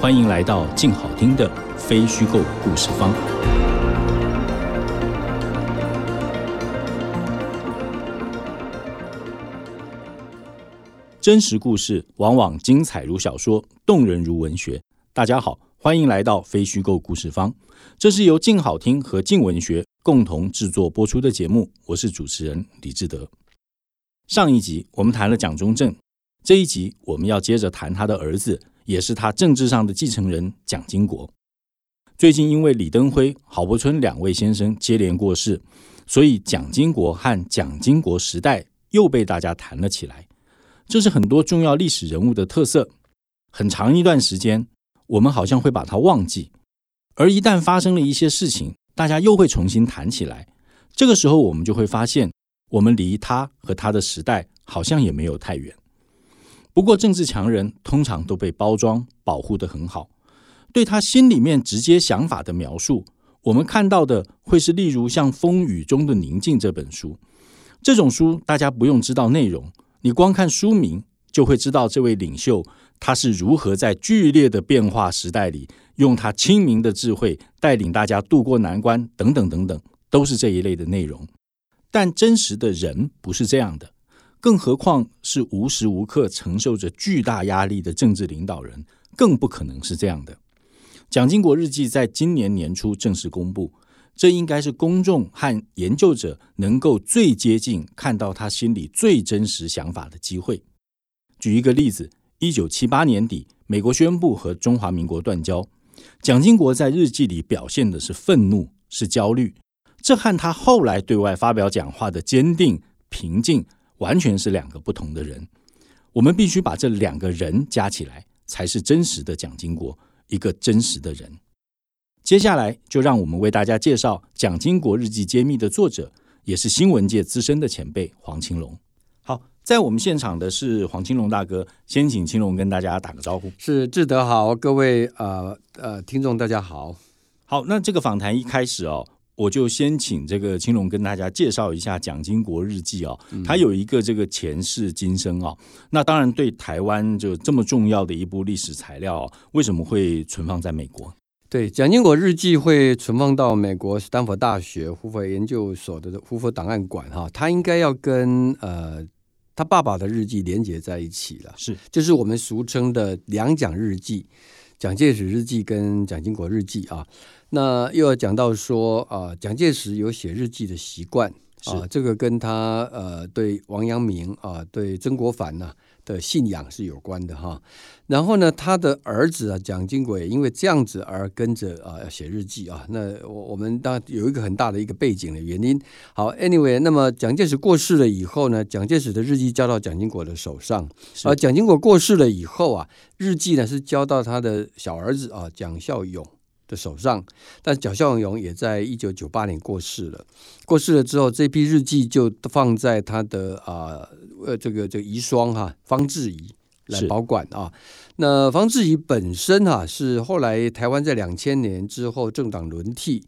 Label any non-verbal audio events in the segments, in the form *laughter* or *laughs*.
欢迎来到静好听的非虚构故事方。真实故事往往精彩如小说，动人如文学。大家好，欢迎来到非虚构故事方。这是由静好听和静文学共同制作播出的节目。我是主持人李志德。上一集我们谈了蒋中正，这一集我们要接着谈他的儿子。也是他政治上的继承人蒋经国。最近因为李登辉、郝柏村两位先生接连过世，所以蒋经国和蒋经国时代又被大家谈了起来。这是很多重要历史人物的特色。很长一段时间，我们好像会把他忘记，而一旦发生了一些事情，大家又会重新谈起来。这个时候，我们就会发现，我们离他和他的时代好像也没有太远。不过，政治强人通常都被包装保护得很好。对他心里面直接想法的描述，我们看到的会是例如像《风雨中的宁静》这本书，这种书大家不用知道内容，你光看书名就会知道这位领袖他是如何在剧烈的变化时代里，用他親民的智慧带领大家渡过难关，等等等等，都是这一类的内容。但真实的人不是这样的。更何况是无时无刻承受着巨大压力的政治领导人，更不可能是这样的。蒋经国日记在今年年初正式公布，这应该是公众和研究者能够最接近看到他心里最真实想法的机会。举一个例子，一九七八年底，美国宣布和中华民国断交，蒋经国在日记里表现的是愤怒，是焦虑，这和他后来对外发表讲话的坚定、平静。完全是两个不同的人，我们必须把这两个人加起来，才是真实的蒋经国，一个真实的人。接下来就让我们为大家介绍《蒋经国日记揭秘》的作者，也是新闻界资深的前辈黄青龙。好，在我们现场的是黄青龙大哥，先请青龙跟大家打个招呼。是志德好，各位呃呃听众大家好。好，那这个访谈一开始哦。我就先请这个青龙跟大家介绍一下《蒋经国日记》哦，它有一个这个前世今生哦。那当然对台湾就这么重要的一部历史材料，为什么会存放在美国？对，《蒋经国日记》会存放到美国斯坦福大学胡佛研究所的胡佛档案馆哈，它应该要跟呃他爸爸的日记连接在一起了，是，就是我们俗称的两蒋日记”、“蒋介石日记跟蒋经国日记啊。那又要讲到说啊，蒋介石有写日记的习惯啊，这个跟他呃对王阳明啊，对曾国藩呐的信仰是有关的哈。然后呢，他的儿子啊蒋经国也因为这样子而跟着啊要寫日记啊。那我我们当然有一个很大的一个背景的原因。好，anyway，那么蒋介石过世了以后呢，蒋介石的日记交到蒋经国的手上，而蒋经国过世了以后啊，日记呢是交到他的小儿子啊蒋孝勇的手上，但蒋孝勇也在一九九八年过世了。过世了之后，这批日记就放在他的啊呃这个这个遗孀哈方志怡来保管啊。那方志怡本身哈、啊、是后来台湾在两千年之后政党轮替。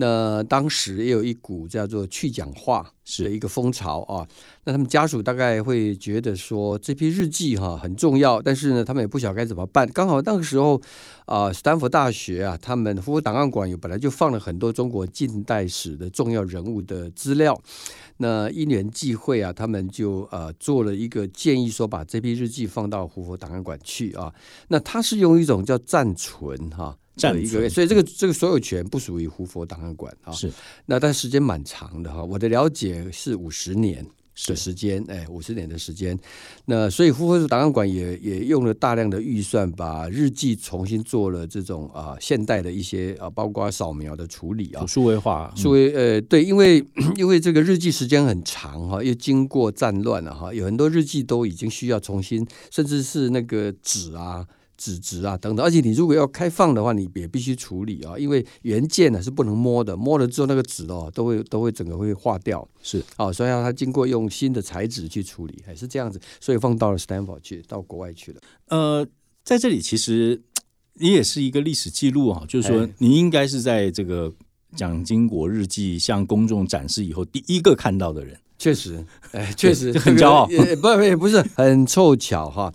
那当时也有一股叫做去讲话是一个风潮啊，那他们家属大概会觉得说，这批日记哈很重要，但是呢，他们也不晓得該怎么办。刚好那个时候啊，斯坦福大学啊，他们胡佛档案馆有本来就放了很多中国近代史的重要人物的资料，那因缘际会啊，他们就呃做了一个建议，说把这批日记放到胡佛档案馆去啊。那他是用一种叫暂存哈。這一個，所以这个这个所有权不属于胡佛档案馆啊。是，那但时间蛮长的哈。我的了解是五十年的时间，哎，五十年的时间。那所以胡佛档案馆也也用了大量的预算，把日记重新做了这种啊现代的一些啊，包括扫描的处理啊，数位化，数位呃对，因为因为这个日记时间很长哈，又经过战乱了哈，有很多日记都已经需要重新，甚至是那个纸啊。纸质啊等等。而且你如果要开放的话，你也必须处理啊，因为原件呢是不能摸的，摸了之后那个纸哦都会都会整个会化掉。是啊，所以要它经过用新的材质去处理，还是这样子，所以放到了 Stanford 去，到国外去了。呃，在这里其实你也是一个历史记录啊，就是说你应该是在这个蒋经国日记向公众展示以后第一个看到的人。确实，哎，确实 *laughs* 很骄傲，*laughs* 也不也不是很凑巧哈。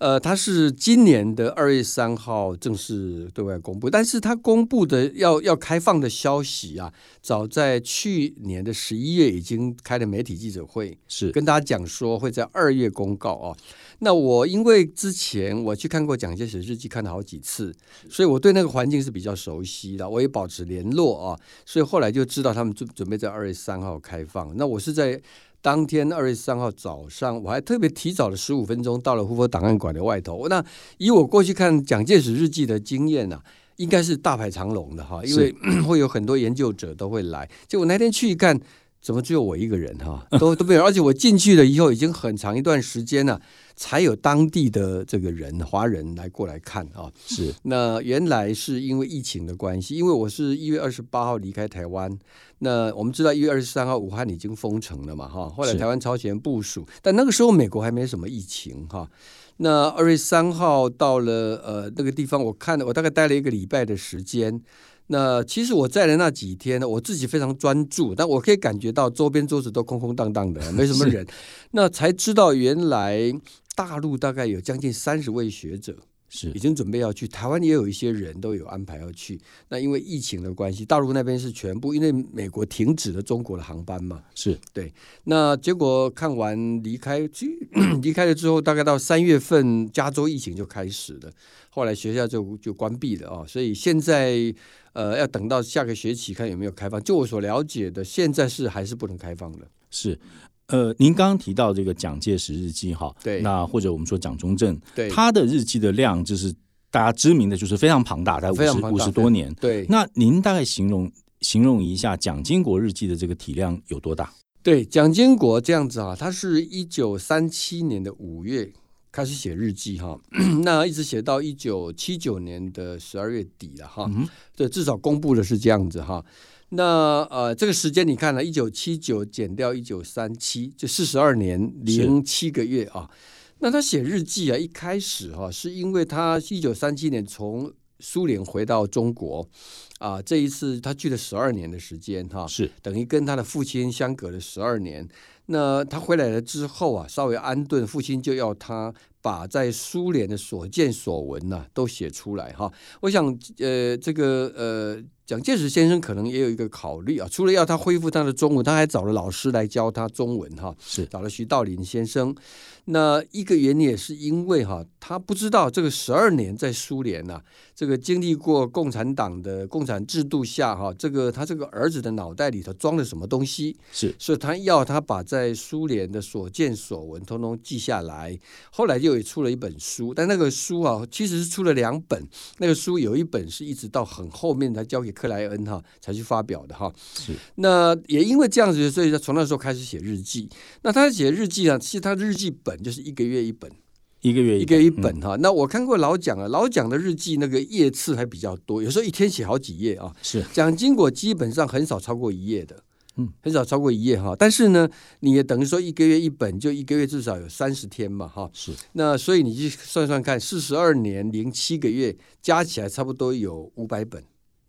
呃，它是今年的二月三号正式对外公布，但是它公布的要要开放的消息啊，早在去年的十一月已经开了媒体记者会，是跟大家讲说会在二月公告啊。那我因为之前我去看过蒋介石日记，看了好几次，所以我对那个环境是比较熟悉的，我也保持联络啊，所以后来就知道他们准准备在二月三号开放。那我是在。当天二月三号早上，我还特别提早了十五分钟到了胡佛档案馆的外头。那以我过去看蒋介石日记的经验呢，应该是大排长龙的哈，因为 *clears throat* 会有很多研究者都会来。结果那天去一看，怎么只有我一个人哈？*laughs* 都都没有，而且我进去了以后，已经很长一段时间了。才有当地的这个人华人来过来看啊，是那原来是因为疫情的关系，因为我是一月二十八号离开台湾，那我们知道一月二十三号武汉已经封城了嘛哈，后来台湾超前部署，但那个时候美国还没什么疫情哈，那二月三号到了呃那个地方，我看了我大概待了一个礼拜的时间。那其实我在的那几天呢，我自己非常专注，但我可以感觉到周边桌子都空空荡荡的，没什么人。那才知道原来大陆大概有将近三十位学者。是已经准备要去台湾，也有一些人都有安排要去。那因为疫情的关系，大陆那边是全部，因为美国停止了中国的航班嘛。是对。那结果看完离开，*clears throat* 离开了之后，大概到三月份，加州疫情就开始了，后来学校就就关闭了啊。所以现在呃，要等到下个学期看有没有开放。就我所了解的，现在是还是不能开放的。是。呃，您刚刚提到这个蒋介石日记哈，对，那或者我们说蒋中正，对，他的日记的量就是大家知名的就是非常庞大，在五十五十多年，对。那您大概形容形容一下蒋经国日记的这个体量有多大？对，蒋经国这样子啊，他是一九三七年的五月开始写日记哈，那一直写到一九七九年的十二月底了哈，对，至少公布的是这样子哈。那呃，这个时间你看呢，一九七九减掉一九三七，就四十二年零七个月啊。那他写日记啊，一开始哈，是因为他一九三七年从苏联回到中国啊，这一次他去了十二年的时间哈，是等于跟他的父亲相隔了十二年。那他回来了之后啊，稍微安顿，父亲就要他把在苏联的所见所闻呐都写出来哈。我想呃，这个呃。蒋介石先生可能也有一个考虑啊，除了要他恢复他的中文，他还找了老师来教他中文哈，是找了徐道林先生。那一个原因也是因为哈，他不知道这个十二年在苏联呐，这个经历过共产党的共产制度下哈，这个他这个儿子的脑袋里头装了什么东西，是，所以他要他把在苏联的所见所闻通通记下来。后来就也出了一本书，但那个书啊，其实是出了两本。那个书有一本是一直到很后面才交给克莱恩哈才去发表的哈。是，那也因为这样子，所以他从那时候开始写日记。那他写日记啊，其实他的日记本。就是一个月一本，一个月一个月一本哈。那我看过老蒋啊，老蒋的日记那个页次还比较多，有时候一天写好几页啊。是蒋经国基本上很少超过一页的，嗯，很少超过一页哈。但是呢，你也等于说一个月一本，就一个月至少有三十天嘛哈。是那所以你去算算看，四十二年零七个月加起来差不多有五百本。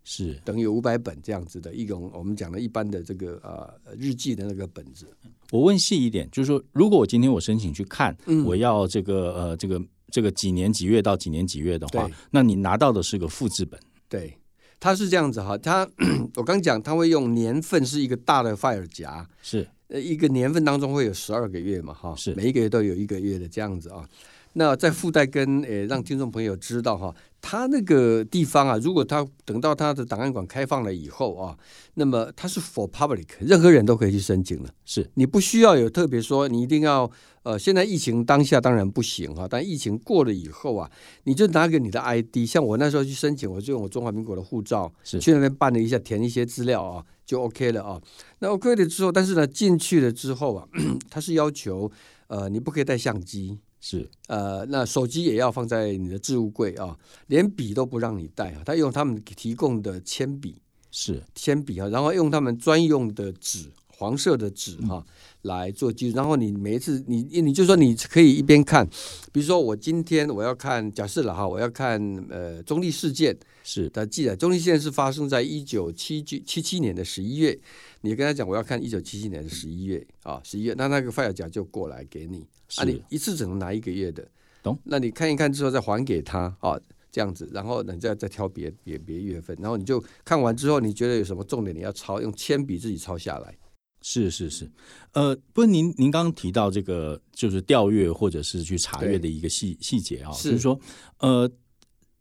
是。等于五百本这样子的一种，我们讲的一般的这个呃日记的那个本子。我问细一点，就是说，如果我今天我申请去看，我要这个呃这个这个几年几月到几年几月的话，那你拿到的是个复制本。对，它是这样子哈，它 *clears throat* 我刚讲，它会用年份是一个大的 file 夹，是。呃一个年份当中会有十二个月嘛哈，是。每一个月都有一个月的这样子啊。那再附带跟呃让听众朋友知道哈。他那个地方啊，如果他等到他的档案馆开放了以后啊，那么它是 for public，任何人都可以去申请了。是你不需要有特别说，你一定要呃，现在疫情当下当然不行哈，但疫情过了以后啊，你就拿给你的 ID，像我那时候去申请，我就用我中华民国的护照，是去那边办了一下，填一些资料啊，就 OK 了啊。那 OK 了之后，但是呢，进去了之后啊，*clears throat* 他是要求呃，你不可以带相机。是呃，那手机也要放在你的置物柜啊，连笔都不让你带啊，他用他们提供的铅笔是铅笔啊，然后用他们专用的纸。黄色的纸哈来做记录，然后你每一次你你就说你可以一边看，比如说我今天我要看，假设了哈，我要看呃中立事件是。他记得中立事件是发生在一九七七七七年的十一月，你跟他讲我要看一九七七年的十一月啊十一月，那那个 file 夹就过来给你，啊你一次只能拿一个月的，懂？那你看一看之后再还给他啊这样子，然后你再再挑别别别月份，然后你就看完之后你觉得有什么重点你要抄，用铅笔自己抄下来。是是是，呃，不是您您刚刚提到这个就是调阅或者是去查阅的一个细细节啊，就是说，呃，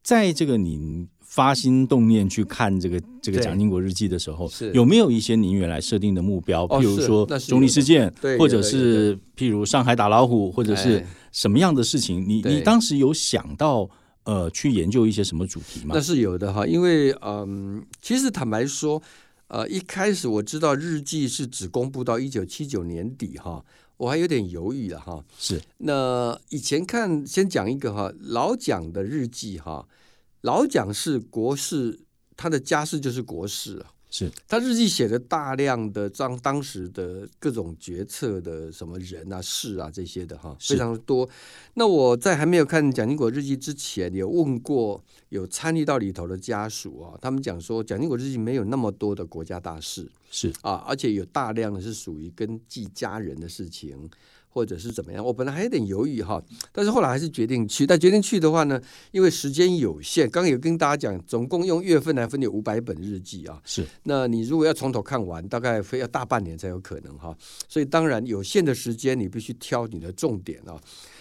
在这个您发心动念去看这个这个蒋经国日记的时候，有没有一些您原来设定的目标？譬如说中立事件，或者是譬如上海打老虎，或者是什么样的事情？你你当时有想到呃去研究一些什么主题吗？那是有的哈，因为嗯，其实坦白说。呃，一开始我知道日记是只公布到一九七九年底哈，我还有点犹豫了哈。是，那以前看先讲一个哈，老蒋的日记哈，老蒋是国事，他的家事就是国事啊。是他日记写的大量的当当时的各种决策的什么人啊事啊这些的哈非常多。那我在还没有看蒋经国日记之前，有问过有参与到里头的家属啊，他们讲说蒋经国日记没有那么多的国家大事，是啊，而且有大量的是属于跟记家人的事情。或者是怎么样？我本来还有点犹豫哈，但是后来还是决定去。但决定去的话呢，因为时间有限，刚刚有跟大家讲，总共用月份来分有五百本日记啊。是，那你如果要从头看完，大概非要大半年才有可能哈。所以当然有限的时间，你必须挑你的重点啊。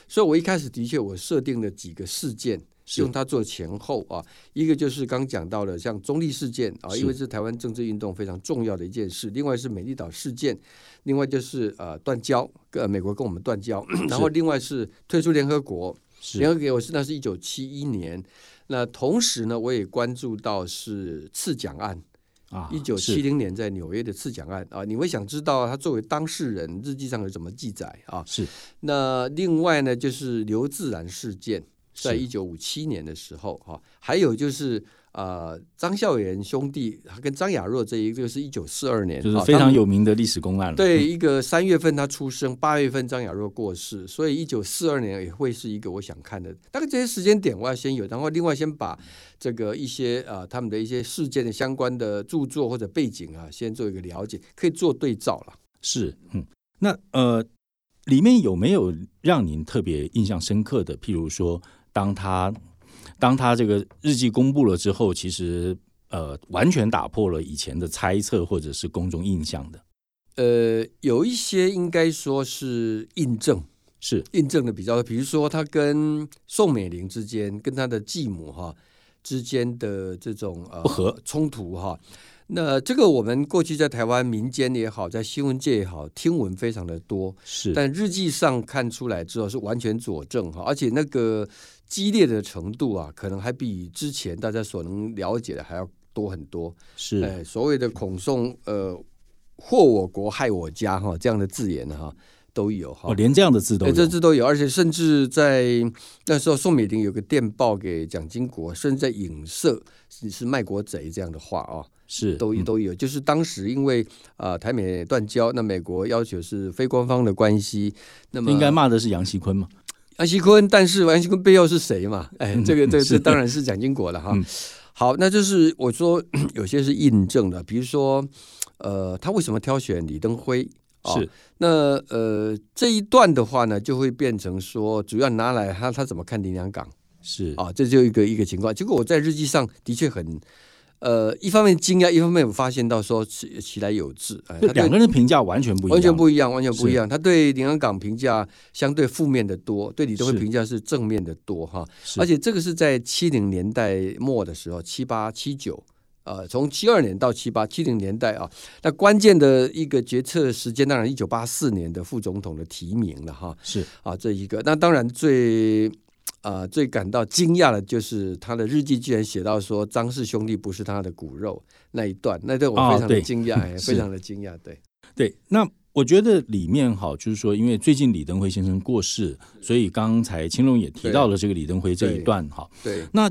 所以我一开始的确我设定了几个事件。用它做前后啊，一个就是刚讲到的像中立事件啊，因为是台湾政治运动非常重要的一件事；另外是美丽岛事件，另外就是呃断交，呃美国跟我们断交，*clears throat* 然后另外是退出联合国，联合国我是那是一九七一年。那同时呢，我也关注到是刺蒋案啊，一九七零年在纽约的刺蒋案啊，你会想知道他作为当事人日记上有怎么记载啊？是。那另外呢，就是刘自然事件。在一九五七年的时候，哈，还有就是呃，张孝元兄弟跟张雅若这一个是一九四二年，就是非常有名的历史公案了。对，一个三月份他出生，八月份张雅若过世，所以一九四二年也会是一个我想看的。大概这些时间点我要先有，然后另外先把这个一些呃他们的一些事件的相关的著作或者背景啊，先做一个了解，可以做对照了。是，嗯，那呃，里面有没有让您特别印象深刻的？譬如说。当他当他这个日记公布了之后，其实呃完全打破了以前的猜测或者是公众印象的。呃，有一些应该说是印证，是印证的比较，比如说他跟宋美龄之间，跟他的继母哈之间的这种呃不和冲突哈。那这个我们过去在台湾民间也好，在新闻界也好，听闻非常的多，是。但日记上看出来之后是完全佐证哈，而且那个激烈的程度啊，可能还比之前大家所能了解的还要多很多。是，哎，所谓的孔宋呃祸我国害我家哈这样的字眼哈。都有哈，连这样的字都有，这字都有，而且甚至在那时候，宋美龄有个电报给蒋经国，甚至在影射你是卖国贼这样的话啊，是都都有。就是当时因为啊台美断交，那美国要求是非官方的关系，那么应该骂的是杨锡坤嘛？杨锡坤，但是安锡坤背后是谁嘛？哎，这个这这当然是蒋经国了哈。好，那就是我说 *clears throat* 有些是印证的，比如说呃，他为什么挑选李登辉？是，那呃这一段的话呢，就会变成说，主要拿来他他怎么看林良港？是啊，这就一个一个情况。结果我在日记上的确很呃，一方面惊讶，一方面我发现到说其其来有致，哎，两个人评价完全不一样，完全不一样，完全不一样。他对林良港评价相对负面的多，对李登辉评价是正面的多哈。而且这个是在七零年代末的时候，七八七九。呃，从七二年到七八七零年代啊，那关键的一个决策时间，当然一九八四年的副总统的提名了哈。是啊，这一个，那当然最啊最感到惊讶的就是他的日记居然写到说张氏兄弟不是他的骨肉那一段，那段我非常的惊讶，*laughs* 非常的惊讶。对对，那我觉得里面哈，就是说，因为最近李登辉先生过世，所以刚才青龙也提到了这个李登辉这一段哈。对，那。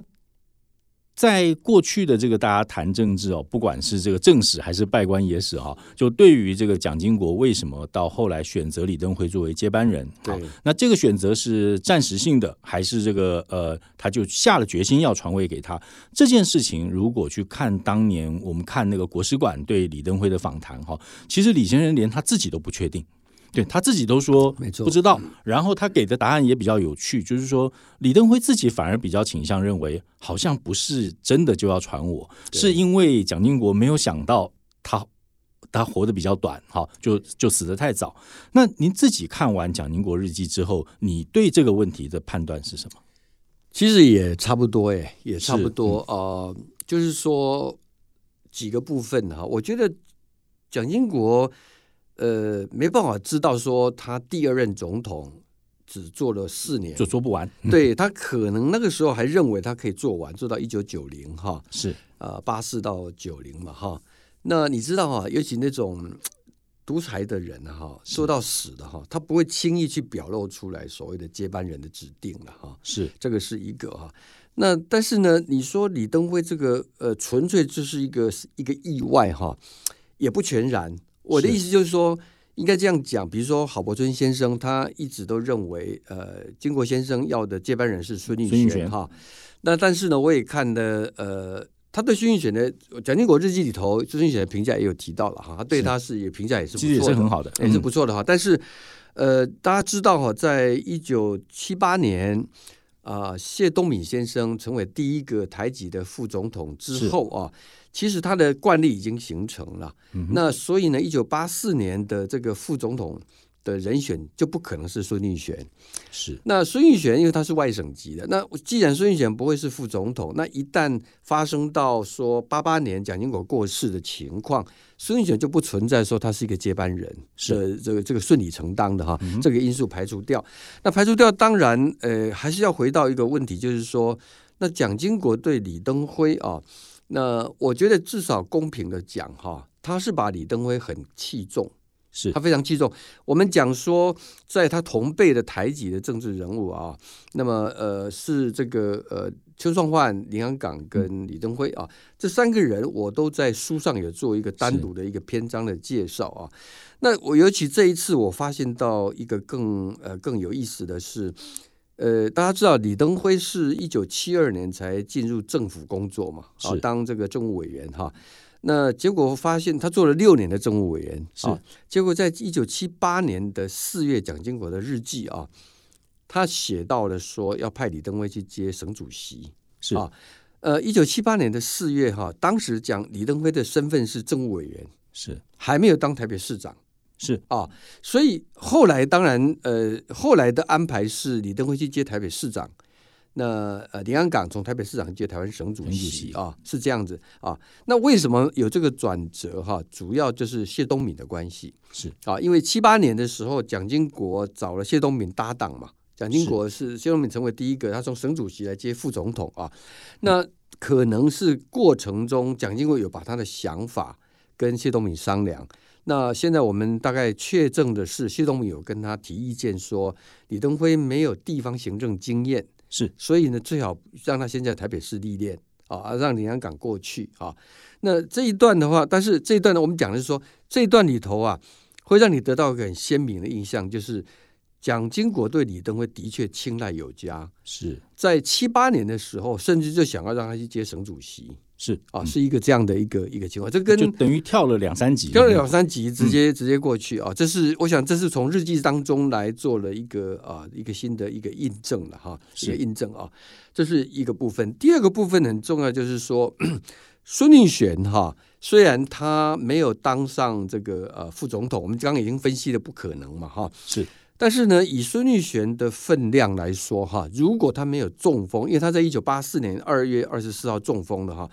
在过去的这个大家谈政治哦，不管是这个正史还是拜官野史哈，就对于这个蒋经国为什么到后来选择李登辉作为接班人，对，那这个选择是暂时性的，还是这个呃，他就下了决心要传位给他？这件事情如果去看当年我们看那个国史馆对李登辉的访谈哈，其实李先生连他自己都不确定。对他自己都说没错不知道，然后他给的答案也比较有趣，就是说李登辉自己反而比较倾向认为，好像不是真的就要传我，是因为蒋经国没有想到他他活得比较短，哈，就就死得太早。那您自己看完蒋经国日记之后，你对这个问题的判断是什么？其实也差不多，哎，也差不多啊，就是说几个部分哈，我觉得蒋经国。呃，没办法知道说他第二任总统只做了四年就做不完，*laughs* 对他可能那个时候还认为他可以做完，做到一九九零哈，是呃八四到九零嘛哈。那你知道哈，尤其那种独裁的人哈，说到死的哈，他不会轻易去表露出来所谓的接班人的指定了哈。是这个是一个哈。那但是呢，你说李登辉这个呃，纯粹就是一个一个意外哈，也不全然。我的意思就是说，应该这样讲，比如说郝柏村先生，他一直都认为，呃，经国先生要的接班人是孙运璇哈。那但是呢，我也看的，呃，他对孙运璇的《蒋经国日记》里头，孙运璇的评价也有提到了哈，他对他是也评价也是其实也是很好的，也是不错的哈。但是，呃，大家知道哈，在一九七八年啊，谢东闵先生成为第一个台籍的副总统之后啊。其实他的惯例已经形成了，那所以呢，一九八四年的这个副总统的人选就不可能是孙运璇。是那孙运璇，因为他是外省籍的，那既然孙运璇不会是副总统，那一旦发生到说八八年蒋经国过世的情况，孙运璇就不存在说他是一个接班人，是这个这个顺理成章的哈，这个因素排除掉。那排除掉，当然呃，还是要回到一个问题，就是说，那蒋经国对李登辉啊。那我觉得至少公平的讲哈，他是把李登辉很器重，是他非常器重。我们讲说，在他同辈的台籍的政治人物啊，那么呃是这个呃邱创焕、林洋港跟李登辉啊，这三个人我都在书上有做一个单独的一个篇章的介绍啊。那我尤其这一次我发现到一个更呃更有意思的是。呃，大家知道李登辉是一九七二年才进入政府工作嘛？啊，当这个政务委员哈。那结果发现他做了六年的政务委员，是。结果在一九七八年的四月，蒋经国的日记啊，他写到了说要派李登辉去接省主席，是啊。呃，一九七八年的四月哈，当时讲李登辉的身份是政务委员，是还没有当台北市长。是啊，所以后来当然，呃，后来的安排是李登辉去接台北市长，那呃，林安港从台北市长接台湾省主席啊，是这样子啊。那为什么有这个转折哈？主要就是谢东闵的关系是啊，因为七八年的时候，蒋经国找了谢东闵搭档嘛，蒋经国是谢东闵成为第一个，他从省主席来接副总统啊。那可能是过程中，蒋经国有把他的想法跟谢东闵商量。那现在我们大概确证的是，谢东闵有跟他提意见说，李登辉没有地方行政经验，是，所以呢，最好让他先在台北市历练啊，让林洋港过去啊。那这一段的话，但是这一段呢，我们讲的是说，这一段里头啊，会让你得到一个很鲜明的印象，就是蒋经国对李登辉的确青睐有加，是在七八年的时候，甚至就想要让他去接省主席。是啊，是一个这样的一个一个情况，这跟就等于跳了两三级，跳了两三级，直接直接过去啊。这是我想，这是从日记当中来做了一个啊一个新的一个印证了哈，一个印证啊。这是一个部分，第二个部分很重要，就是说 *clears throat* 孙运璇哈，虽然他没有当上这个呃副总统，我们刚刚已经分析了不可能嘛哈，是。但是呢，以孙玉璇的分量来说，哈，如果他没有中风，因为他在一九八四年二月二十四号中风的哈，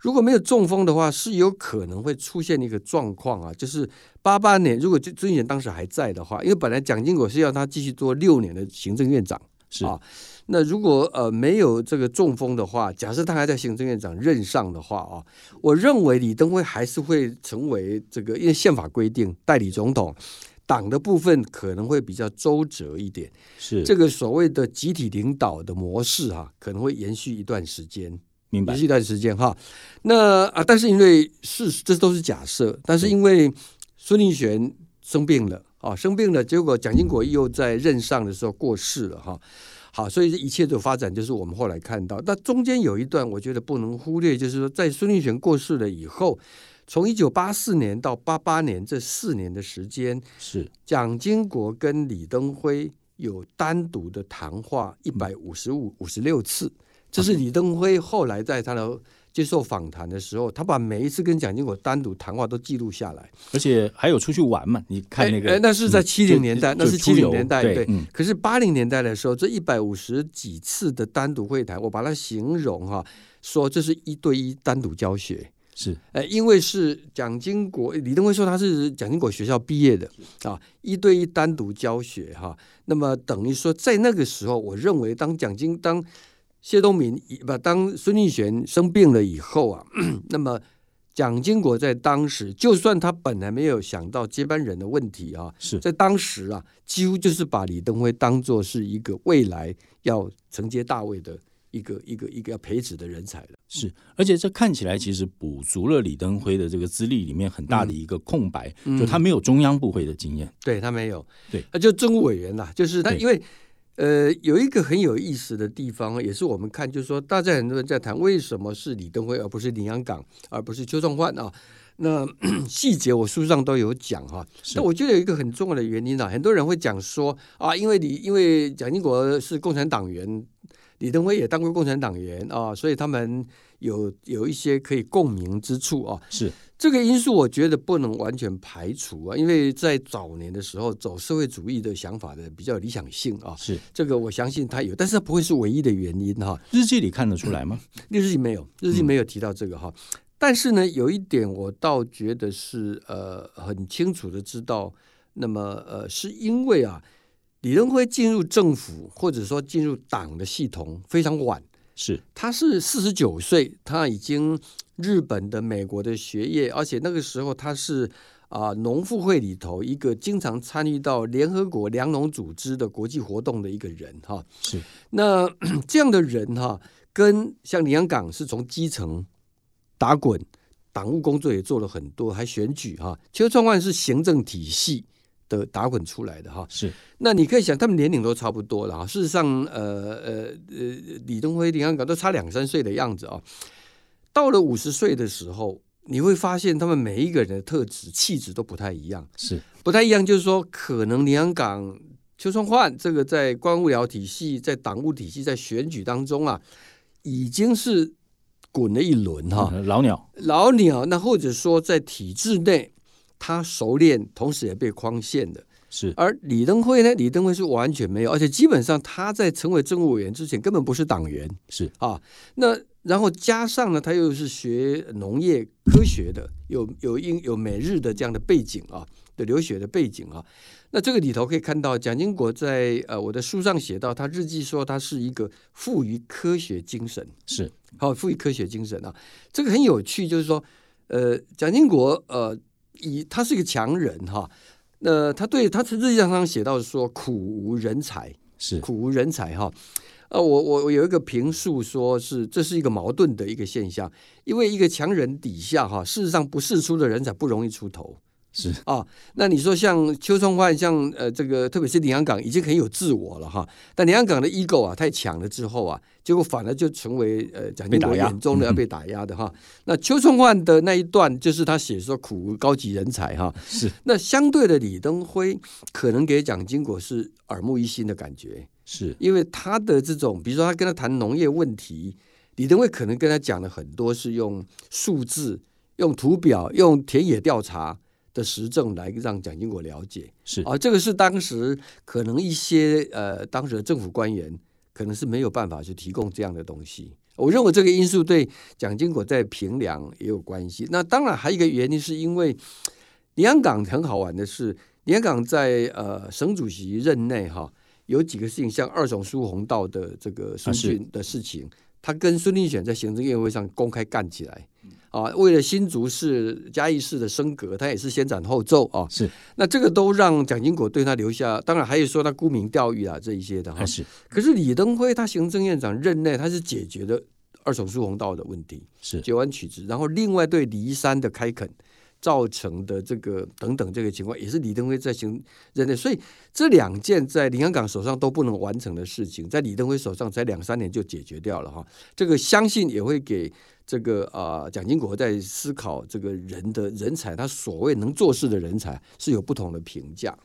如果没有中风的话，是有可能会出现一个状况啊，就是八八年如果孙运璇当时还在的话，因为本来蒋经国是要他继续做六年的行政院长，是。啊，那如果呃没有这个中风的话，假设他还在行政院长任上的话啊，我认为李登辉还是会成为这个，因为宪法规定代理总统，党的部分可能会比较周折一点，是这个所谓的集体领导的模式哈，可能会延续一段时间，明白延续一段时间哈。那啊，但是因为是这都是假设，但是因为孙立璇生病了啊，生病了，结果蒋经国又在任上的时候过世了哈。好，所以这一切的发展就是我们后来看到。那中间有一段，我觉得不能忽略，就是说在孙立璇过世了以后，从一九八四年到八八年这四年的时间，是蒋经国跟李登辉有单独的谈话一百五十五五十六次，这是李登辉后来在他的。接受访谈的时候，他把每一次跟蒋经国单独谈话都记录下来，而且还有出去玩嘛？你看那个，那是在七零年代，那是七零年代，对。嗯。可是八零年代的时候，这一百五十几次的单独会谈，我把它形容哈，说这是一对一单独教学，是。呃，因为是蒋经国，李登辉说他是蒋经国学校毕业的啊，一对一单独教学哈。那么等于说，在那个时候，我认为当蒋经当。谢东闵不当孙立璇生病了以后啊，*clears throat* 那么蒋经国在当时，就算他本来没有想到接班人的问题啊，是在当时啊，几乎就是把李登辉当做是一个未来要承接大位的一个一个一个要培植的人才了。是，而且这看起来其实补足了李登辉的这个资历里面很大的一个空白，就他没有中央部会的经验，对他没有，对，他就政务委员呐，就是他因为。呃，有一个很有意思的地方，也是我们看，就是说，大家很多人在谈为什么是李登辉而不是林洋港，而不是邱仲焕啊？那 *clears throat* 细节我书上都有讲哈。那我觉得有一个很重要的原因啊，很多人会讲说啊，因为你因为蒋经国是共产党员，李登辉也当过共产党员啊，所以他们有有一些可以共鸣之处啊。是。这个因素我觉得不能完全排除啊，因为在早年的时候走社会主义的想法的比较理想性啊，是这个我相信他有，但是他不会是唯一的原因哈。日记里看得出来吗？日记没有，日记没有提到这个哈。但是呢，有一点我倒觉得是呃很清楚的知道，那么呃是因为啊李登辉进入政府或者说进入党的系统非常晚，是他是四十九岁，他已经。日本的、美国的学业，而且那个时候他是啊农妇会里头一个经常参与到联合国粮农组织的国际活动的一个人哈。是那 *clears throat* 这样的人哈，跟像李阳港是从基层打滚，党务工作也做了很多，还选举哈。邱创焕是行政体系的打滚出来的哈。是那你可以想，他们年龄都差不多了哈。事实上，呃呃呃，李登辉、李安港都差两三岁的样子啊。到了五十岁的时候，你会发现他们每一个人的特质、气质都不太一样，是不太一样。就是说，可能林安港、邱春焕这个在官务僚体系、在党务体系、在选举当中啊，已经是滚了一轮哈，老鸟，老鸟。那或者说在体制内，他熟练，同时也被框限的。是。而李登辉呢？李登辉是完全没有，而且基本上他在成为政务委员之前，根本不是党员。是啊，那。然后加上呢，他又是学农业科学的，有有英有美日的这样的背景啊，的留学的背景啊。那这个里头可以看到，蒋经国在呃我的书上写到，他日记说他是一个富于科学精神，是好富于科学精神啊。这个很有趣，就是说，呃，蒋经国呃以他是一个强人哈，那他对他日记上写到说苦无人才，是。苦无人才哈。呃，我我我有一个评述，说是这是一个矛盾的一个现象，因为一个强人底下哈，事实上不世出的人才不容易出头，是啊。那你说像邱崇焕，像呃这个，特别是林洋港已经很有自我了哈，但林洋港的 ego 啊太强了之后啊，结果反而就成为呃蒋经国眼中的要被打压的哈。那邱崇焕的那一段就是他写说苦无高级人才哈，是那相对的李登辉可能给蒋经国是耳目一新的感觉。是因为他的这种，比如说他跟他谈农业问题，李登辉可能跟他讲的很多是用数字、用图表、用田野调查的实证来让蒋经国了解。是啊，这个是当时可能一些呃当时的政府官员可能是没有办法去提供这样的东西。我认为这个因素对蒋经国在平凉也有关系。那当然还有一个原因是因为李安港很好玩的是，李安港在呃省主席任内哈。有几个事情，像二总书洪道的这个孙俊的事情，他跟孙立选在行政院会上公开干起来。啊，为了新竹市嘉义市的升格，他也是先斩后奏啊。是，那这个都让蒋经国对他留下，当然还有说他沽名钓誉啊这一些的哈。是，可是李登辉他行政院长任内，他是解决了二手书红道的问题，是截弯取直，然后另外对离山的开垦。造成的这个等等这个情况，也是李登辉在行任内，所以这两件在林洋港手上都不能完成的事情，在李登辉手上才两三年就解决掉了哈。这个相信也会给这个啊蒋经国在思考这个人的人才，他所谓能做事的人才是有不同的评价。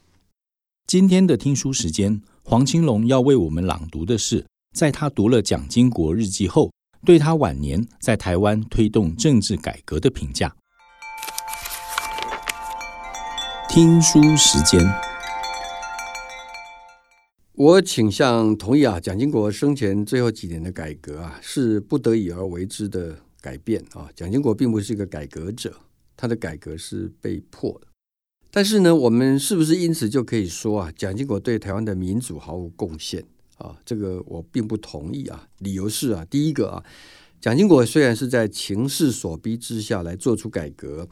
今天的听书时间，黄青龙要为我们朗读的是，在他读了蒋经国日记后，对他晚年在台湾推动政治改革的评价。听书时间，我倾向同意啊。蒋经国生前最后几年的改革啊，是不得已而为之的改变啊。蒋经国并不是一个改革者，他的改革是被迫的。但是呢，我们是不是因此就可以说啊，蒋经国对台湾的民主毫无贡献啊？这个我并不同意啊。理由是啊，第一个啊，蒋经国虽然是在情势所逼之下来做出改革。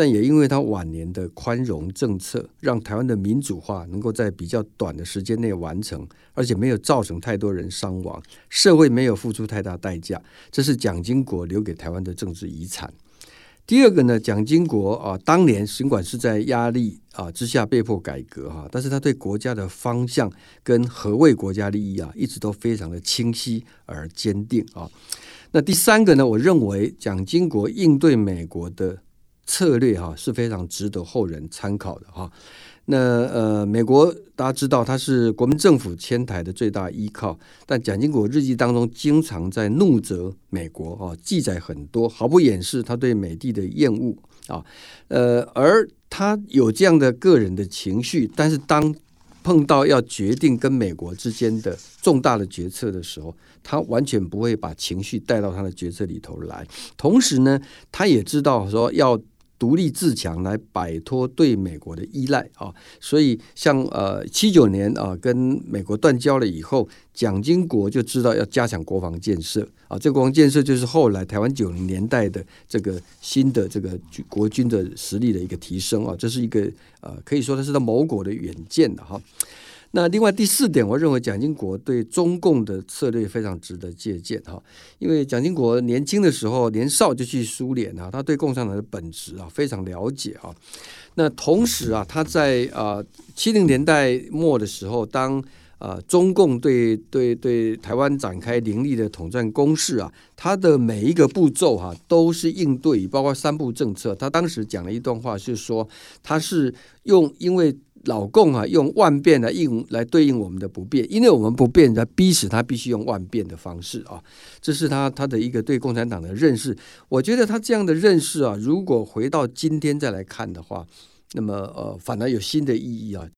但也因为他晚年的宽容政策，让台湾的民主化能够在比较短的时间内完成，而且没有造成太多人伤亡，社会没有付出太大代价，这是蒋经国留给台湾的政治遗产。第二个呢，蒋经国啊，当年尽管是在压力啊之下被迫改革哈，但是他对国家的方向跟何谓国家利益啊，一直都非常的清晰而坚定啊。那第三个呢，我认为蒋经国应对美国的。策略哈是非常值得后人参考的哈。那呃，美国大家知道他是国民政府迁台的最大依靠，但蒋经国日记当中经常在怒责美国啊，记载很多，毫不掩饰他对美帝的厌恶啊。呃，而他有这样的个人的情绪，但是当碰到要决定跟美国之间的重大的决策的时候，他完全不会把情绪带到他的决策里头来。同时呢，他也知道说要。独立自强来摆脱对美国的依赖啊，所以像呃七九年啊跟美国断交了以后，蒋经国就知道要加强国防建设啊，这国防建设就是后来台湾九零年代的这个新的这个国军的实力的一个提升啊，这是一个呃可以说它是他谋国的远见的哈。那另外第四点，我认为蒋经国对中共的策略非常值得借鉴哈，因为蒋经国年轻的时候年少就去苏联啊，他对共产党的本质啊非常了解啊。那同时啊，他在啊七零年代末的时候，当啊中共对对对台湾展开凌厉的统战攻势啊，他的每一个步骤哈都是应对，包括三步政策。他当时讲了一段话，是说他是用因为。老共啊，用万变来应来对应我们的不变，因为我们不变，来逼死他必须用万变的方式啊，这是他他的一个对共产党的认识。我觉得他这样的认识啊，如果回到今天再来看的话，那么呃，反而有新的意义啊，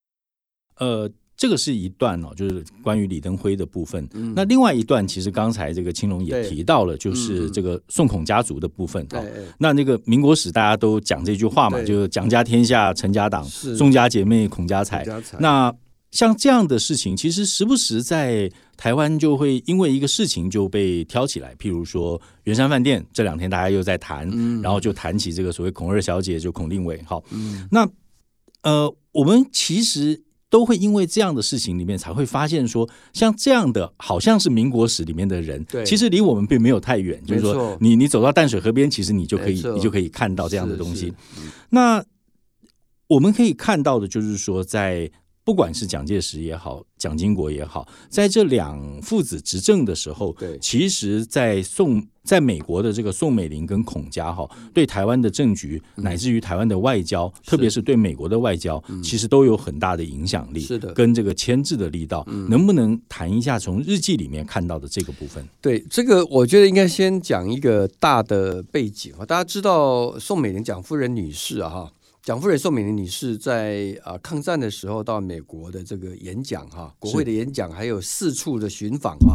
呃。这个是一段哦，就是关于李登辉的部分。那另外一段，其实刚才这个青龙也提到了，就是这个宋孔家族的部分。哦，那那个民国史大家都讲这句话嘛，就是蒋家天下陈家党，宋家姐妹孔家财。那像这样的事情，其实时不时在台湾就会因为一个事情就被挑起来，譬如说圆山饭店这两天大家又在谈，然后就谈起这个所谓孔二小姐，就孔令伟。好，那呃，我们其实。都会因为这样的事情里面才会发现说，像这样的好像是民国史里面的人，其实离我们并没有太远。就是说，你你走到淡水河边，其实你就可以你就可以看到这样的东西。那我们可以看到的就是说，在。不管是蒋介石也好，蒋经国也好，在这两父子执政的时候，对，其实，在宋，在美国的这个宋美龄跟孔家哈，对台湾的政局，乃至于台湾的外交，特别是对美国的外交，其实都有很大的影响力。是的，跟这个牵制的力道，能不能谈一下从日记里面看到的这个部分？对，这个我觉得应该先讲一个大的背景啊，大家知道宋美龄蒋夫人女士啊，哈。蒋夫人宋美龄女士在啊抗战的时候到美国的这个演讲哈，国会的演讲，还有四处的寻访啊，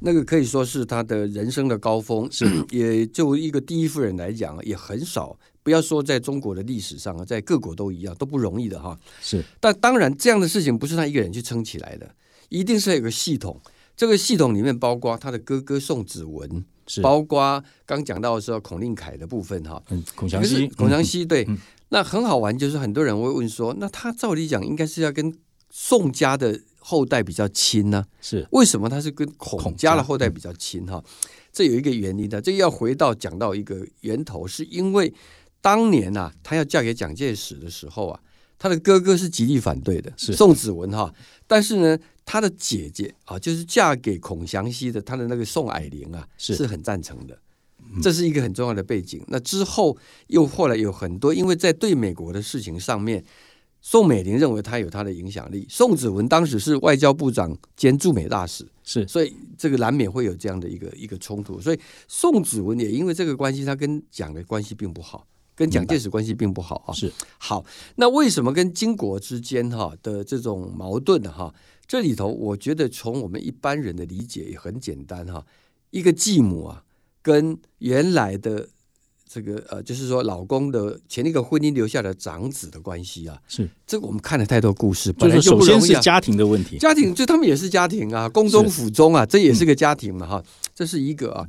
那个可以说是她的人生的高峰。是，也就一个第一夫人来讲，也很少，不要说在中国的历史上啊，在各国都一样，都不容易的哈。是，但当然这样的事情不是她一个人去撑起来的，一定是有个系统。这个系统里面包括她的哥哥宋子文，是包括刚讲到的时候孔令凯的部分哈。嗯，孔祥熙，孔祥熙对，那很好玩，就是很多人会问说，那他照理讲应该是要跟宋家的后代比较亲呢？是为什么他是跟孔家的后代比较亲哈？这有一个原因的，这要回到讲到一个源头，是因为当年呐，他要嫁给蒋介石的时候啊，他的哥哥是极力反对的，是宋子文哈，但是呢。他的姐姐啊，就是嫁给孔祥熙的，他的那个宋霭龄啊，是很赞成的。这是一个很重要的背景。那之后又后来有很多，因为在对美国的事情上面，宋美龄认为他有他的影响力。宋子文当时是外交部长兼驻美大使，是，所以这个难免会有这样的一个一个冲突。所以宋子文也因为这个关系，他跟蒋的关系并不好，跟蒋介石关系并不好啊。是好，那为什么跟金国之间哈的这种矛盾呢？哈？这里头，我觉得从我们一般人的理解也很简单哈，一个继母啊，跟原来的这个呃，就是说老公的前一个婚姻留下的长子的关系啊，是。这个我们看了太多故事，就是首先是家庭的问题，家庭就他们也是家庭啊，宫中府中啊，这也是个家庭嘛哈，这是一个啊。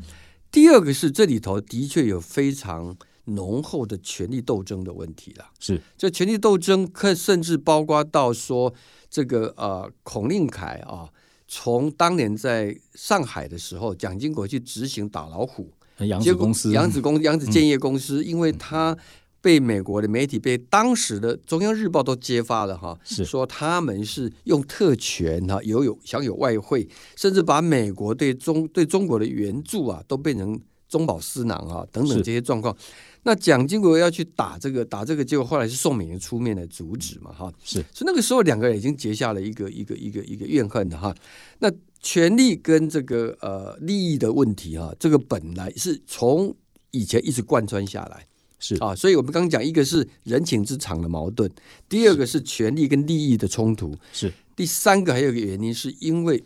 第二个是这里头的确有非常浓厚的权力斗争的问题了，是。这权力斗争可甚至包括到说。这个呃，孔令凯啊，从当年在上海的时候，蒋经国去执行打老虎，扬子公司、扬子公、扬子建业公司，因为他被美国的媒体、被当时的中央日报都揭发了哈，是。说他们是用特权哈，有有享有外汇，甚至把美国对中对中国的援助啊，都变成中饱私囊啊等等这些状况。那蒋经国要去打这个打这个，结果后来是宋美龄出面来阻止嘛，哈，是，所以那个时候两个人已经结下了一个一个一个一个怨恨的哈。那权力跟这个呃利益的问题哈，这个本来是从以前一直贯穿下来，是。啊，所以我们刚刚讲一个是人情之常的矛盾，第二个是权力跟利益的冲突，是，第三个还有一个原因是因为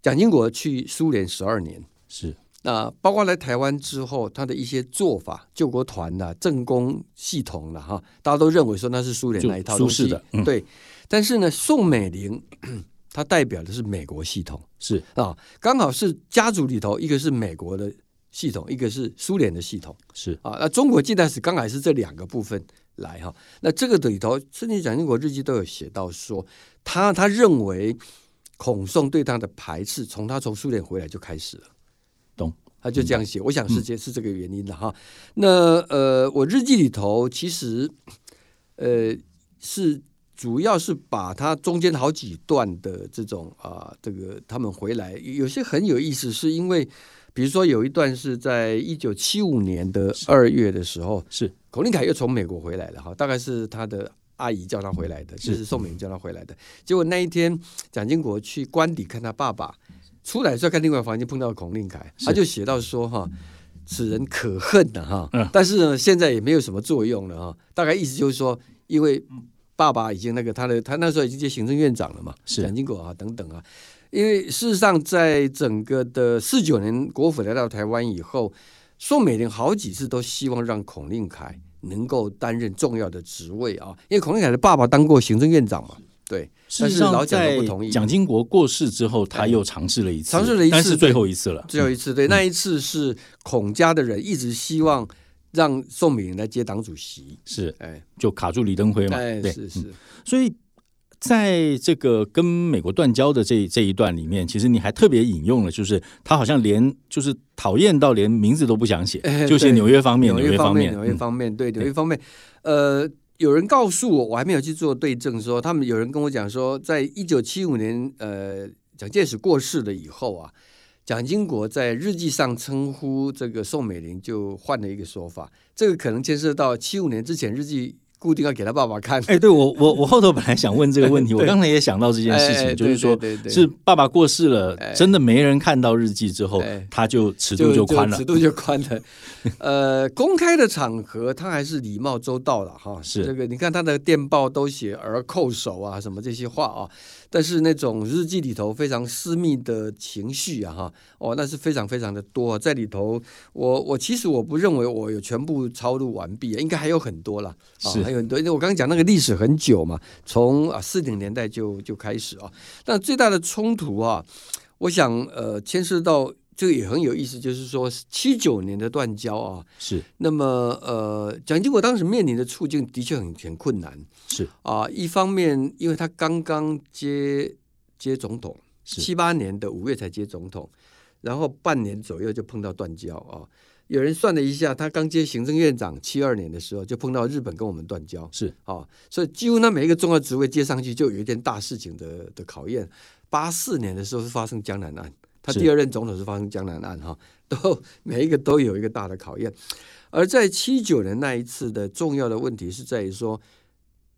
蒋经国去苏联十二年，是。那包括来台湾之后，他的一些做法，救国团的政工系统的哈，大家都认为说那是苏联那一套东西的，对。但是呢，宋美龄 *clears throat* 她代表的是美国系统，是啊，刚好是家族里头一个是美国的系统，一个是苏联的系统，是啊。那中国近代史刚好是这两个部分来哈。那这个里头，甚至蒋经国日记都有写到说，他他认为孔宋对他的排斥，从他从苏联回来就开始了。他就这样写，我想是这是这个原因的哈。那呃，我日记里头其实呃是主要是把他中间好几段的这种啊，这个他们回来有些很有意思，是因为比如说有一段是在一九七五年的二月的时候，是孔令凯又从美国回来了哈，大概是他的阿姨叫他回来的，就是宋美龄叫他回来的。结果那一天，蒋经国去官邸看他爸爸。出来再看另外房间，碰到孔令凯，他就写到说：“哈，此人可恨的哈，但是呢，现在也没有什么作用了哈。大概意思就是说，因为爸爸已经那个他的，他那时候已经接行政院长了嘛，蒋经国啊等等啊。因为事实上，在整个的四九年国府来到台湾以后，宋美龄好几次都希望让孔令凯能够担任重要的职位啊，因为孔令凯的爸爸当过行政院长嘛。”对，事实上，在蒋经国过世之后，他又尝试了一次，尝试了一次，但是最后一次了。最后一次，对，那一次是孔家的人一直希望让宋美龄来接党主席，是，哎，就卡住李登辉嘛，对，是是。所以在这个跟美国断交的这这一段里面，其实你还特别引用了，就是他好像连就是讨厌到连名字都不想写，就写纽约方面，纽约方面，纽约方面，对，纽约方面，呃。有人告诉我，我还没有去做对证，说他们有人跟我讲说，在一九七五年，呃，蒋介石过世了以后啊，蒋经国在日记上称呼这个宋美龄就换了一个说法，这个可能牵涉到七五年之前日记。固定要给他爸爸看。哎，对我我我后头本来想问这个问题，*laughs* 我刚才也想到这件事情，就是说，是爸爸过世了，真的没人看到日记之后，他就尺度就宽了，尺度就宽了。*laughs* 呃，公开的场合他还是礼貌周到的哈。是这个，你看他的电报都写“而叩首”啊，什么这些话啊。但是那种日记里头非常私密的情绪啊，哈，哦，那是非常非常的多在里头。我我其实我不认为我有全部抄录完毕，应该还有很多了，是还有很多。因为我刚刚讲那个历史很久嘛，从啊四零年代就就开始啊。但最大的冲突啊，我想呃牵涉到。这个也很有意思，就是说七九年的断交啊，是那么呃，蒋经国当时面临的处境的确很很困难，是啊，一方面因为他刚刚接接总统，七八年的五月才接总统，然后半年左右就碰到断交啊。有人算了一下，他刚接行政院长七二年的时候就碰到日本跟我们断交，是啊，所以几乎那每一个重要职位接上去就有一件大事情的的考验。八四年的时候是发生江南案。他第二任总统是发生江南案哈，*laughs* 都每一个都有一个大的考验。而在七九年那一次的重要的问题是在于说，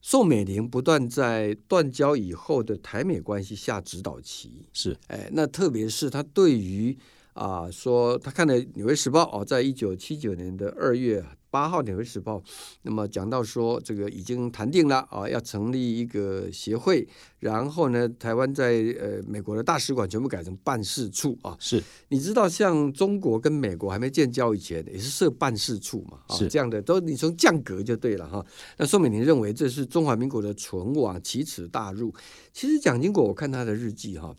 宋美龄不断在断交以后的台美关系下指导棋，是哎，那特别是他对于啊说他看了《纽约时报》哦，在一九七九年的二月。八号《纽约时报》那么讲到说，这个已经谈定了啊，要成立一个协会，然后呢，台湾在呃美国的大使馆全部改成办事处啊。是，你知道，像中国跟美国还没建交以前，也是设办事处嘛，啊，这样的都你从降格就对了哈。那宋美龄认为这是中华民国的存亡，奇耻大辱。其实蒋经国，我看他的日记哈，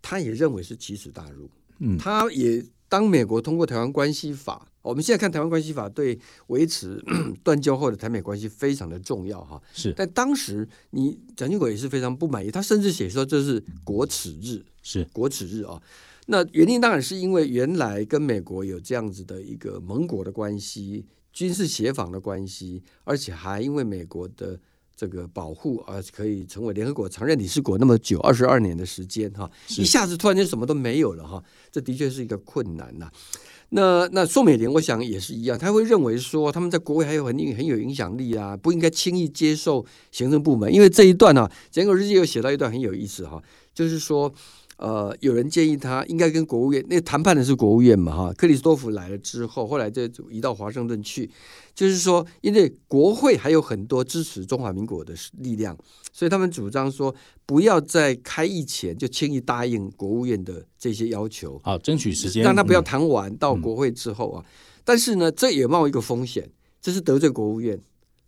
他也认为是奇耻大辱。嗯，他也。当美国通过台湾关系法，我们现在看台湾关系法对维持 *clears throat* 断交后的台美关系非常的重要哈。是，但当时你蒋经国也是非常不满意，他甚至写说这是国耻日，是国耻日啊。那原因当然是因为原来跟美国有这样子的一个盟国的关系、军事协防的关系，而且还因为美国的。这个保护而可以成为联合国常任理事国那么久二十二年的时间哈，一下子突然间什么都没有了哈，这的确是一个困难呐。那那宋美龄我想也是一样，他会认为说他们在国外还有很很有影响力啊，不应该轻易接受行政部门。因为这一段呢，简果日记有写到一段很有意思哈，就是说。呃，有人建议他应该跟国务院，那谈判的是国务院嘛，哈，克里斯多夫来了之后，后来就移到华盛顿去，就是说，因为国会还有很多支持中华民国的力量，所以他们主张说，不要在开议前就轻易答应国务院的这些要求，好，争取时间，让他不要谈完到国会之后啊。但是呢，这也冒一个风险，这是得罪国务院，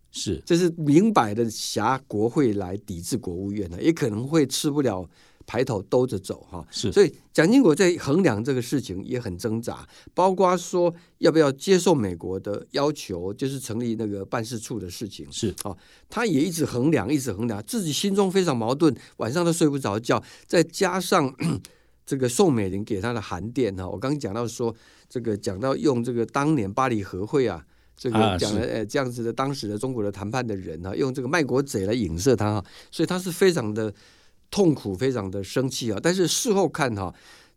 是，这是明摆的挟国会来抵制国务院的，也可能会吃不了。排头兜着走哈，是，所以蒋经国在衡量这个事情也很挣扎，包括说要不要接受美国的要求，就是成立那个办事处的事情，是。啊，他也一直衡量，一直衡量，自己心中非常矛盾，晚上都睡不着觉，再加上 *clears throat* 这个宋美龄给他的函电哈，我刚刚讲到说这个讲到用这个当年巴黎和会啊，这个讲了呃这样子的当时的中国的谈判的人啊，用这个卖国贼来影射他哈，所以他是非常的。痛苦，非常的生气啊！但是事后看哈，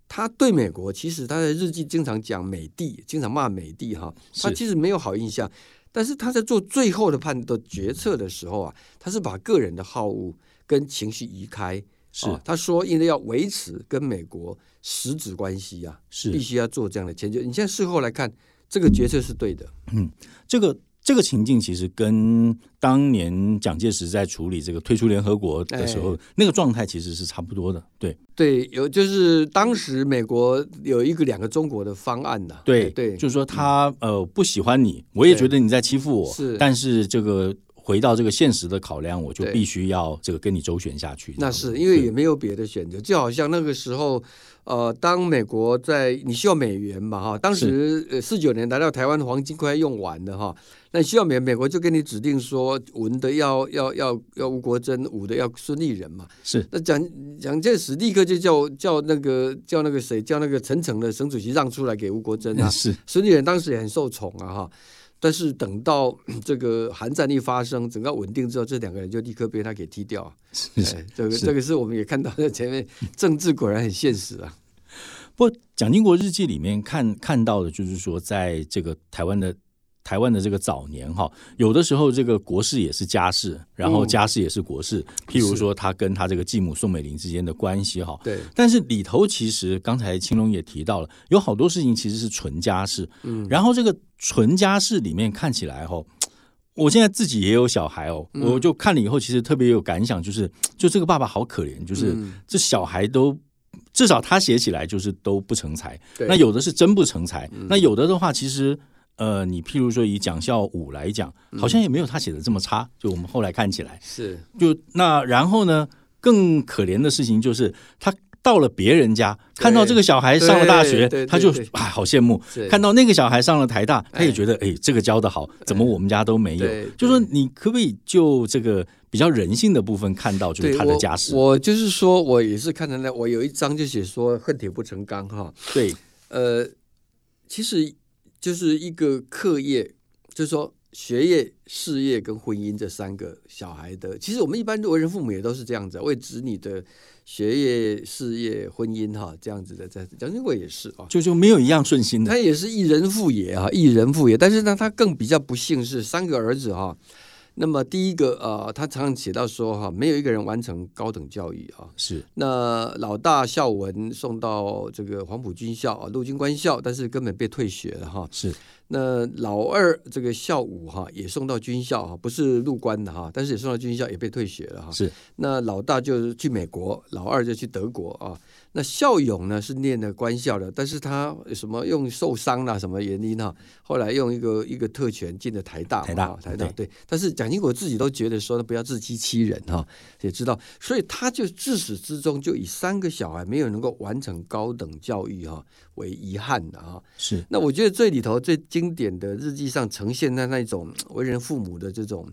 他对美国其实他的日记经常讲美帝，经常骂美帝哈，他其实没有好印象。但是他在做最后的判断决策的时候啊，他是把个人的好恶跟情绪移开，是他说因为要维持跟美国实质关系啊，是必须要做这样的迁就。你现在事后来看，这个决策是对的。嗯，这个。这个情境其实跟当年蒋介石在处理这个退出联合国的时候那个状态其实是差不多的，对对，有就是当时美国有一个两个中国的方案的，对对，就是说他呃不喜欢你，我也觉得你在欺负我，是，但是这个。回到这个现实的考量，我就必须要这个跟你周旋下去。那是因为也没有别的选择，就好像那个时候，呃，当美国在你需要美元嘛，哈，当时呃四九年来到台湾，黄金快要用完了哈，那需要美美国就给你指定说，文的要要要要吴国桢，武的要孙立人嘛，是。那蒋蒋介石立刻就叫叫那个叫那个谁叫那个陈诚的省主席让出来给吴国桢啊，*laughs* 是。孙立人当时也很受宠啊，哈。但是等到这个韩战一发生，整个稳定之后，这两个人就立刻被他给踢掉。是这个这个是我们也看到在前面，*laughs* 政治果然很现实啊。不，蒋经国日记里面看看到的，就是说，在这个台湾的。台湾的这个早年哈，有的时候这个国事也是家事，然后家事也是国事。譬如说，他跟他这个继母宋美龄之间的关系哈，对。但是里头其实刚才青龙也提到了，有好多事情其实是纯家事。嗯。然后这个纯家事里面看起来哈，我现在自己也有小孩哦，我就看了以后，其实特别有感想，就是就这个爸爸好可怜，就是这小孩都至少他写起来就是都不成才，那有的是真不成才，那有的的话，其实呃，你譬如说以蒋孝武来讲，好像也没有他写的这么差，就我们后来看起来是就那然后呢，更可怜的事情就是他。到了别人家，看到这个小孩上了大学，他就啊好羡慕；看到那个小孩上了台大，他也觉得哎，这个教的好，怎么我们家都没有？就说你可不可以就这个比较人性的部分看到，就是他的家世？我就是说我也是看到那，我有一章就写说恨铁不成钢哈。对，呃，其实就是一个课业，就是说学业、事业跟婚姻这三个小孩的，其实我们一般为人父母也都是这样子，为子女的。学业、事业、婚姻，哈，这样子的，在蒋经国也是啊，就就没有一样顺心的。他也是一人父也啊，一人父也。但是呢，他更比较不幸是三个儿子哈。那么第一个呃，他常常写到说哈，没有一个人完成高等教育啊。是。那老大孝文送到这个黄埔军校啊，陆军官校，但是根本被退学了哈。是。那老二这个孝武哈也送到军校哈，不是入关的哈，但是也送到军校也被退学了哈。是。那老大就去美国，老二就去德国啊。那孝勇呢是念的官校的，但是他什么用受伤啦什么原因哈，后来用一个一个特权进了台大，台大台大对。但是蒋经国自己都觉得说他不要自欺欺人哈，也知道，所以他就自始至终就以三个小孩没有能够完成高等教育哈为遗憾的哈。是。那我觉得这里头最经典的日记上呈现的那种为人父母的这种。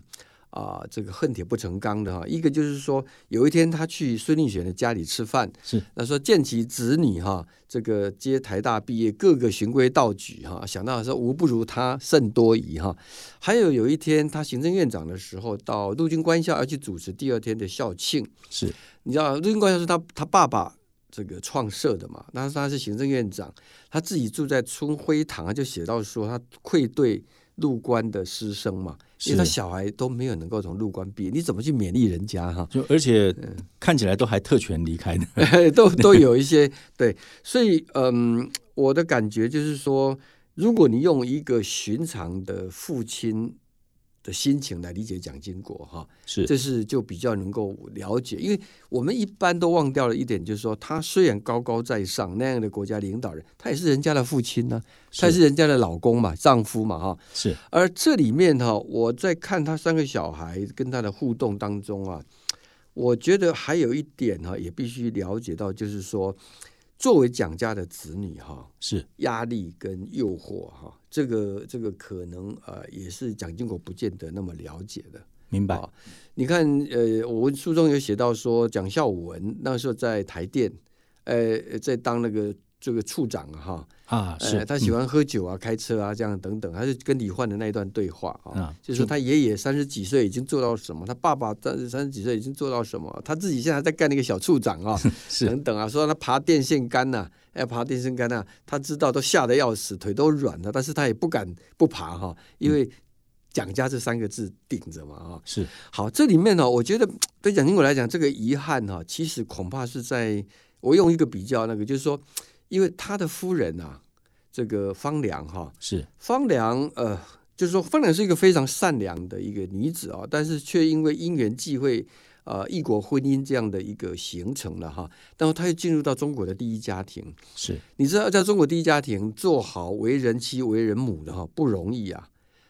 啊，这个恨铁不成钢的哈，一个就是说，有一天他去孙立璇的家里吃饭，是那说见其子女哈，这个接台大毕业，各个循规蹈矩哈，想到说无不如他甚多疑哈。还有有一天他行政院长的时候，到陆军官校要去主持第二天的校庆，是你知道陆军官校是他他爸爸这个创设的嘛？那他是行政院长，他自己住在春晖堂，就写到说他愧对。入关的师生嘛，因为他小孩都没有能够从入关毕业，你怎么去勉励人家哈？就而且看起来都还特权离开的，*laughs* 都都有一些对，所以嗯，我的感觉就是说，如果你用一个寻常的父亲。的心情来理解蒋经国哈，是这是就比较能够了解，因为我们一般都忘掉了一点，就是说他虽然高高在上那样的国家领导人，他也是人家的父亲呢，他是人家的老公嘛，丈夫嘛哈。是，而这里面哈，我在看他三个小孩跟他的互动当中啊，我觉得还有一点哈，也必须了解到，就是说。作为蒋家的子女，哈，是压力跟诱惑，哈，这个这个可能呃，也是蒋经国不见得那么了解的。明白？你看，呃，我书中有写到说，蒋孝文那时候在台电，呃，在当那个这个处长，哈。啊，是他喜欢喝酒啊，开车啊，这样等等，他是跟李焕的那一段对话啊，就是说他爷爷三十几岁已经做到什么，他爸爸三三十几岁已经做到什么，他自己现在在干那个小处长啊，*laughs* 等等啊，说他爬电线杆呐，要爬电线杆呐，他知道都吓得要死，腿都软了，但是他也不敢不爬哈，因为蒋家这三个字顶着嘛啊，是好，这里面呢，我觉得 *tsk* 对蒋经国来讲，这个遗憾哈，其实恐怕是在我用一个比较那个，就是说。因为他的夫人啊，这个方良哈是。方良，呃，就是说方良是一个非常善良的一个女子啊，但是却因为因缘际会，呃，异国婚姻这样的一个形成了哈，然后她又进入到中国的第一家庭，是。你知道，在中国第一家庭做好为人妻、为人母的哈不容易啊。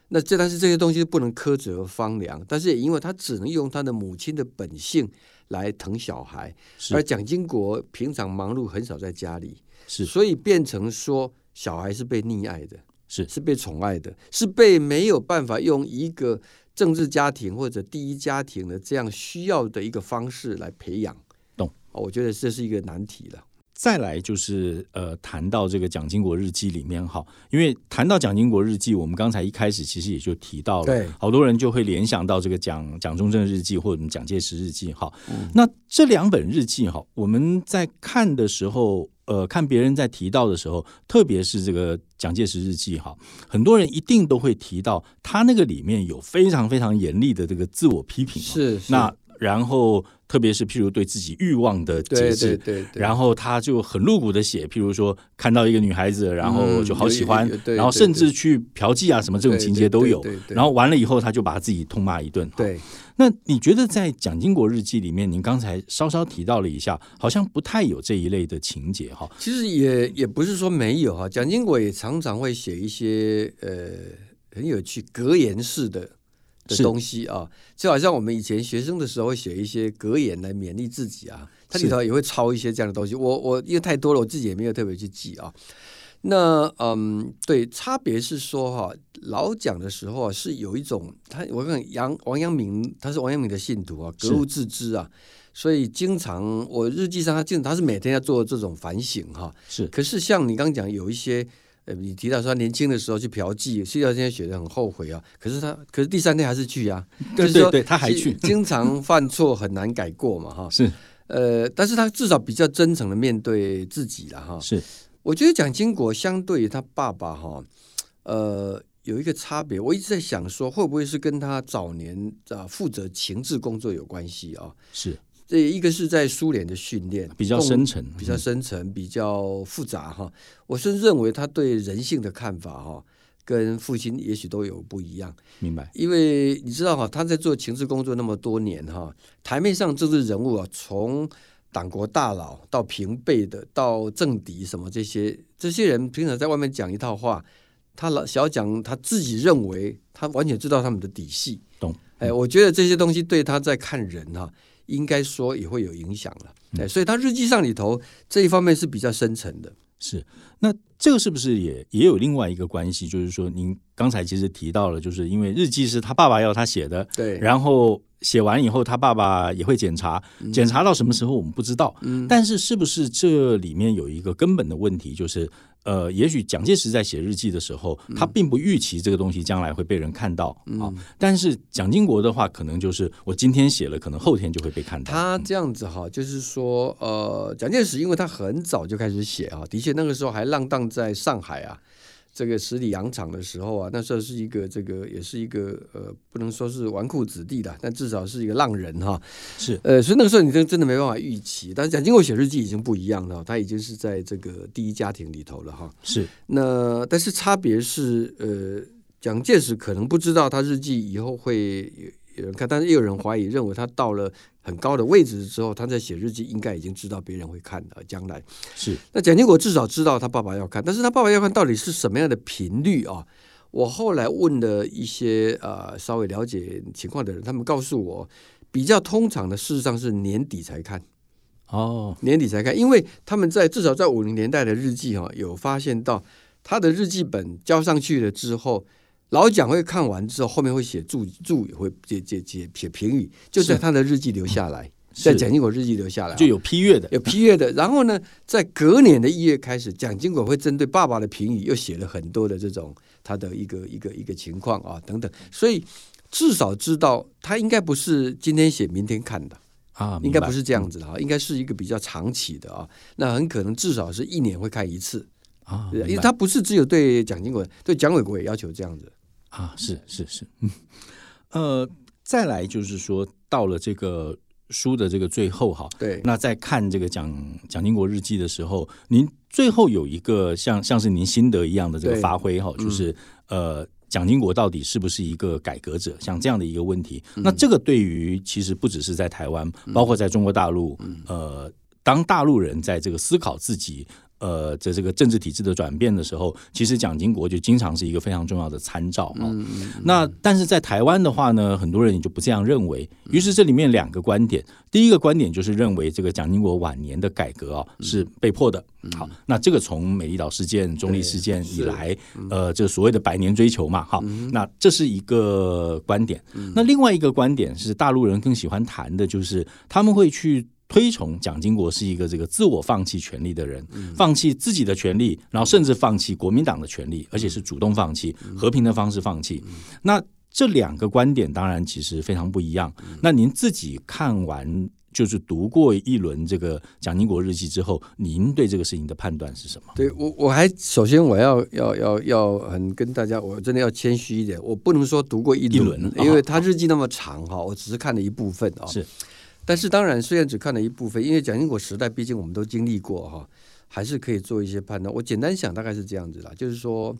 那这但是这些东西不能苛责方良，但是也因为他只能用他的母亲的本性来疼小孩，而蒋经国平常忙碌很少在家里。是，所以变成说小孩是被溺爱的，是是被宠爱的，是被没有办法用一个政治家庭或者第一家庭的这样需要的一个方式来培养。懂？我觉得这是一个难题了。再来就是呃，谈到这个蒋经国日记里面哈，因为谈到蒋经国日记，我们刚才一开始其实也就提到了，对，好多人就会联想到这个蒋蒋中正日记或者蒋介石日记哈。那这两本日记哈，我们在看的时候。呃，看别人在提到的时候，特别是这个蒋介石日记哈，很多人一定都会提到他那个里面有非常非常严厉的这个自我批评。是，那然后特别是譬如对自己欲望的节制，对对对，然后他就很露骨的写，譬如说看到一个女孩子，然后就好喜欢，然后甚至去嫖妓啊什么这种情节都有，然后完了以后他就把自己痛骂一顿。对，那你觉得在《蒋经国日记》里面，您刚才稍稍提到了一下，好像不太有这一类的情节哈？其实也也不是说没有哈，蒋经国也常常会写一些呃很有趣格言式的。的东西啊，就好像我们以前学生的时候会写一些格言来勉励自己啊，它里头也会抄一些这样的东西。我我因为太多了，我自己也没有特别去记啊。那嗯，对，差别是说哈，老蒋的时候啊，是有一种他，我看杨王阳明，他是王阳明的信徒啊，格物致知啊，所以经常我日记上他经他是每天要做这种反省哈。是，可是像你刚讲有一些。呃，你提到说年轻的时候去嫖妓，睡觉之前觉得很后悔啊。可是他，可是第三天还是去啊。*laughs* 对对对，他还去，经常犯错很难改过嘛，哈。*laughs* 是，呃，但是他至少比较真诚的面对自己了，哈。是，我觉得蒋经国相对于他爸爸，哈，呃，有一个差别。我一直在想说，会不会是跟他早年啊负责情治工作有关系啊？是。这一个是在苏联的训练，比较深沉，比较深沉，比较复杂哈。我是认为他对人性的看法哈，跟父亲也许都有不一样。明白？因为你知道哈，他在做情治工作那么多年哈，台面上政治人物啊，从党国大佬到平辈的，到政敌什么这些，这些人平常在外面讲一套话，他老小讲他自己认为他完全知道他们的底细。懂？哎，我觉得这些东西对他在看人哈。应该说也会有影响了，哎，所以他日记上里头这一方面是比较深层的。是，那这个是不是也也有另外一个关系？就是说，您刚才其实提到了，就是因为日记是他爸爸要他写的，对，然后。写完以后，他爸爸也会检查，检查到什么时候我们不知道。嗯但是，是不是这里面有一个根本的问题，就是呃，也许蒋介石在写日记的时候，他并不预期这个东西将来会被人看到啊。但是蒋经国的话，可能就是我今天写了，可能后天就会被看到。他这样子哈，就是说呃，蒋介石因为他很早就开始写啊，的确那个时候还浪荡在上海啊。这个十里洋场的时候啊，那时候是一个这个，也是一个呃，不能说是纨绔子弟的，但至少是一个浪人哈。是呃，所以那个时候你真真的没办法预期。但是蒋经国写日记已经不一样了，他已经是在这个第一家庭里头了哈。是那但是差别是呃，蒋介石可能不知道他日记以后会有人看，但是也有人怀疑认为他到了。很高的位置之后，他在写日记，应该已经知道别人会看的。将来是那蒋经国至少知道他爸爸要看，但是他爸爸要看到底是什么样的频率啊？我后来问了一些呃稍微了解情况的人，他们告诉我，比较通常的事实上是年底才看哦，年底才看，因为他们在至少在五零年代的日记哈，有发现到他的日记本交上去了之后。老蒋会看完之后，后面会写注注，语会写写写写评语，就在他的日记留下来，在蒋经国日记留下来，就有批阅的，有批阅的。然后呢，在隔年的一月开始，蒋经国会针对爸爸的评语，又写了很多的这种他的一个一个一个情况啊等等。所以至少知道他应该不是今天写明天看的啊，应该不是这样子的啊，应该是一个比较长期的啊。那很可能至少是一年会看一次啊，因为他不是只有对蒋经国，对蒋纬国也要求这样子。啊，是是是，嗯，呃，再来就是说，到了这个书的这个最后哈，对，那在看这个蒋蒋经国日记的时候，您最后有一个像像是您心得一样的这个发挥哈，就是呃，蒋经国到底是不是一个改革者？像这样的一个问题，那这个对于其实不只是在台湾，包括在中国大陆，呃，当大陆人在这个思考自己。呃，在这个政治体制的转变的时候，其实蒋经国就经常是一个非常重要的参照啊。那但是在台湾的话呢，很多人也就不这样认为。于是这里面两个观点，第一个观点就是认为这个蒋经国晚年的改革啊是被迫的。好，那这个从美丽岛事件、中立事件以来，呃，这所谓的百年追求嘛，好，那这是一个观点。那另外一个观点是大陆人更喜欢谈的，就是他们会去。推崇蒋经国是一个这个自我放弃权利的人，放弃自己的权利，然后甚至放弃国民党的权利，而且是主动放弃，和平的方式放弃。那这两个观点当然其实非常不一样。那您自己看完？就是读过一轮这个蒋经国日记之后，您对这个事情的判断是什么？对我，我还首先我要要要要很跟大家，我真的要谦虚一点，我不能说读过一轮，因为他日记那么长哈，我只是看了一部分啊。是，但是当然虽然只看了一部分，因为蒋经国时代毕竟我们都经历过哈，还是可以做一些判断。我简单想大概是这样子啦，就是说。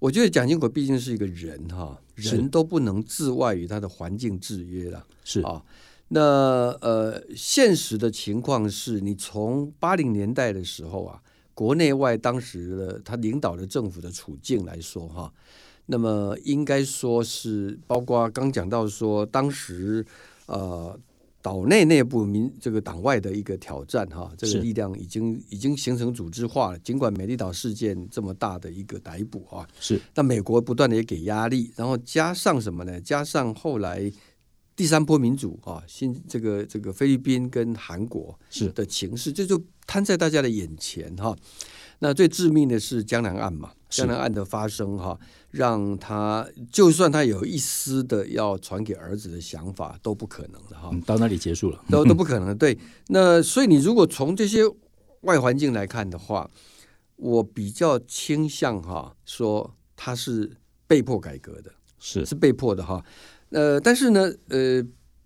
我觉得蒋经国毕竟是一个人哈，人都不能自外于他的环境制约了，是啊。那呃，现实的情况是你从八零年代的时候啊，国内外当时的他领导的政府的处境来说哈，那么应该说是包括刚讲到说当时呃。岛内内部民这个党外的一个挑战哈，这个力量已经已经形成组织化了。尽管美丽岛事件这么大的一个逮捕啊，是，但美国不断的也给压力，然后加上什么呢？加上后来第三波民主啊，新这个这个菲律宾跟韩国是的情势，这就摊在大家的眼前哈。那最致命的是江南案嘛，江南案的发生哈。让他就算他有一丝的要传给儿子的想法都不可能的哈，到那里结束了都都不可能。对，那所以你如果从这些外环境来看的话，我比较倾向哈说他是被迫改革的，是是被迫的哈。呃，但是呢，呃，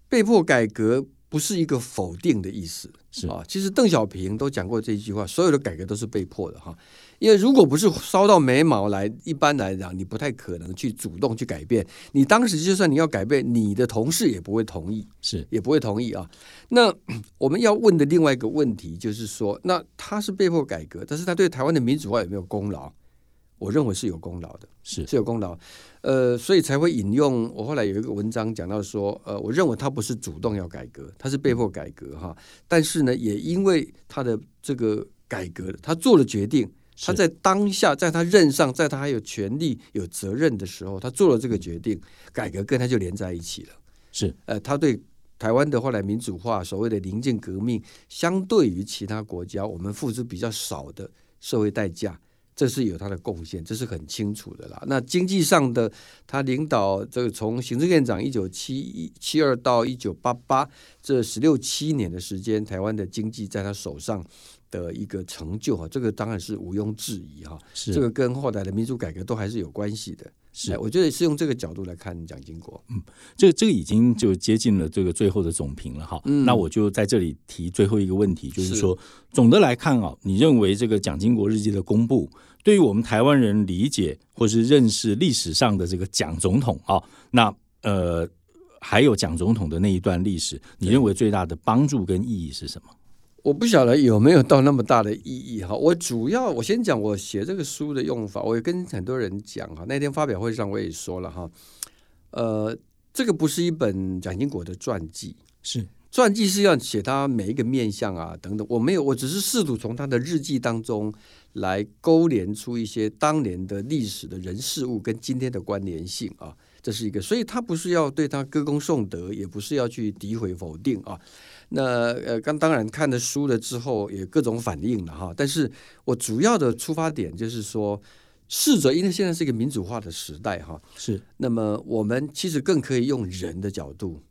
被迫改革不是一个否定的意思，是啊。其实邓小平都讲过这一句话，所有的改革都是被迫的哈。因为如果不是烧到眉毛来，一般来讲，你不太可能去主动去改变。你当时就算你要改变，你的同事也不会同意，是也不会同意啊。那 *clears throat* 我们要问的另外一个问题就是说，那他是被迫改革，但是他对台湾的民主化有没有功劳？我认为是有功劳的，是是有功劳。呃，所以才会引用我后来有一个文章讲到说，呃，我认为他不是主动要改革，他是被迫改革哈。但是呢，也因为他的这个改革，他做了决定。他在当下，在他任上，在他还有权利、有责任的时候，他做了这个决定，改革跟他就连在一起了。是，呃，他对台湾的后来民主化，所谓的临近革命，相对于其他国家，我们付出比较少的社会代价，这是有他的贡献，这是很清楚的啦。那经济上的，他领导这个从行政院长一九七一七二到一九八八这十六七年的时间，台湾的经济在他手上。的一个成就哈，这个当然是毋庸置疑哈，是这个跟后来的民主改革都还是有关系的。是，我觉得是用这个角度来看蒋经国。嗯，这这个已经就接近了这个最后的总评了哈。嗯，那我就在这里提最后一个问题，就是说，总的来看啊，你认为这个蒋经国日记的公布，对于我们台湾人理解或是认识历史上的这个蒋总统啊，那呃，还有蒋总统的那一段历史，你认为最大的帮助跟意义是什么？我不晓得有没有到那么大的意义哈。我主要我先讲我写这个书的用法，我也跟很多人讲哈。那天发表会上我也说了哈，呃，这个不是一本蒋经国的传记，是传记是要写他每一个面相啊等等。我没有，我只是试图从他的日记当中来勾连出一些当年的历史的人事物跟今天的关联性啊，这是一个。所以他不是要对他歌功颂德，也不是要去诋毁否定啊。那呃，刚当然看了书了之后，也各种反应了哈。但是我主要的出发点就是说，试着，因为现在是一个民主化的时代哈，是。那么我们其实更可以用人的角度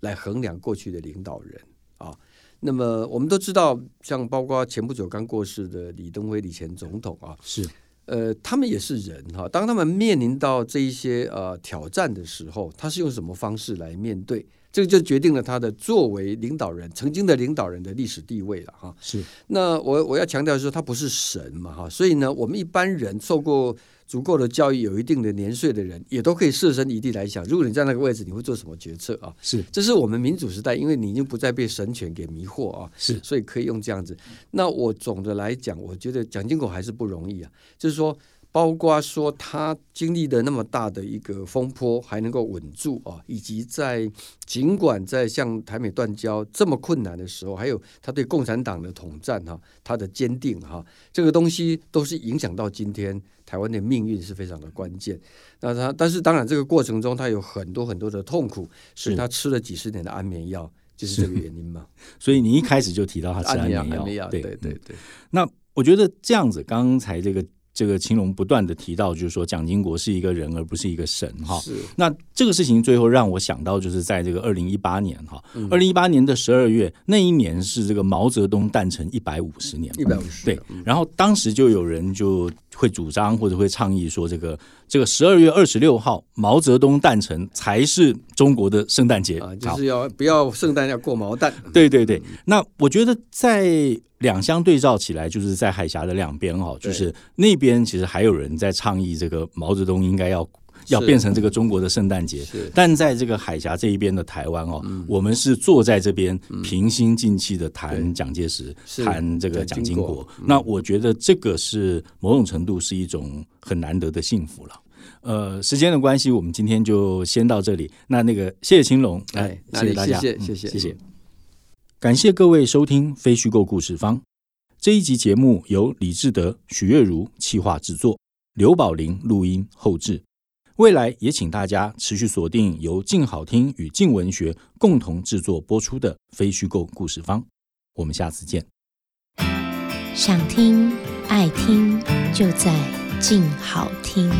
来衡量过去的领导人啊。那么我们都知道，像包括前不久刚过世的李登辉李前总统啊，是。呃，他们也是人哈。当他们面临到这一些呃挑战的时候，他是用什么方式来面对？这个就决定了他的作为领导人，曾经的领导人的历史地位了哈。是，那我我要强调说，他不是神嘛哈，所以呢，我们一般人受过足够的教育、有一定的年岁的人，也都可以设身一地来想，如果你在那个位置，你会做什么决策啊？是，这是我们民主时代，因为你已经不再被神权给迷惑啊，是，所以可以用这样子。那我总的来讲，我觉得蒋经国还是不容易啊，就是说。包括说他经历的那么大的一个风波还能够稳住啊，以及在尽管在像台美断交这么困难的时候，还有他对共产党的统战哈，他的坚定哈，这个东西都是影响到今天台湾的命运是非常的关键。那他但是当然这个过程中他有很多很多的痛苦，是他吃了几十年的安眠药，就是这个原因嘛。*laughs* 所以你一开始就提到他吃安眠药，*laughs* 对对对。那我觉得这样子，刚才这个。这个青龙不断的提到，就是说蒋经国是一个人，而不是一个神哈。是那这个事情最后让我想到，就是在这个二零一八年哈，二零一八年的十二月那一年是这个毛泽东诞辰一百五十年，一百五十对。然后当时就有人就会主张或者会倡议说，这个这个十二月二十六号毛泽东诞辰才是中国的圣诞节啊，就是要不要圣诞要过毛蛋？对对对。那我觉得在。两相对照起来，就是在海峡的两边哈，就是那边其实还有人在倡议这个毛泽东应该要要变成这个中国的圣诞节，但在这个海峡这一边的台湾哦，我们是坐在这边平心静气的谈蒋介石，谈这个蒋经国。那我觉得这个是某种程度是一种很难得的幸福了。呃，时间的关系，我们今天就先到这里。那那个谢谢青龙，哎，谢谢大家，谢谢。谢谢。感谢各位收听《非虚构故事方》这一集节目，由李志德、许月如企划制作，刘宝林录音后制。未来也请大家持续锁定由静好听与静文学共同制作播出的《非虚构故事方》。我们下次见。想听爱听，就在静好听。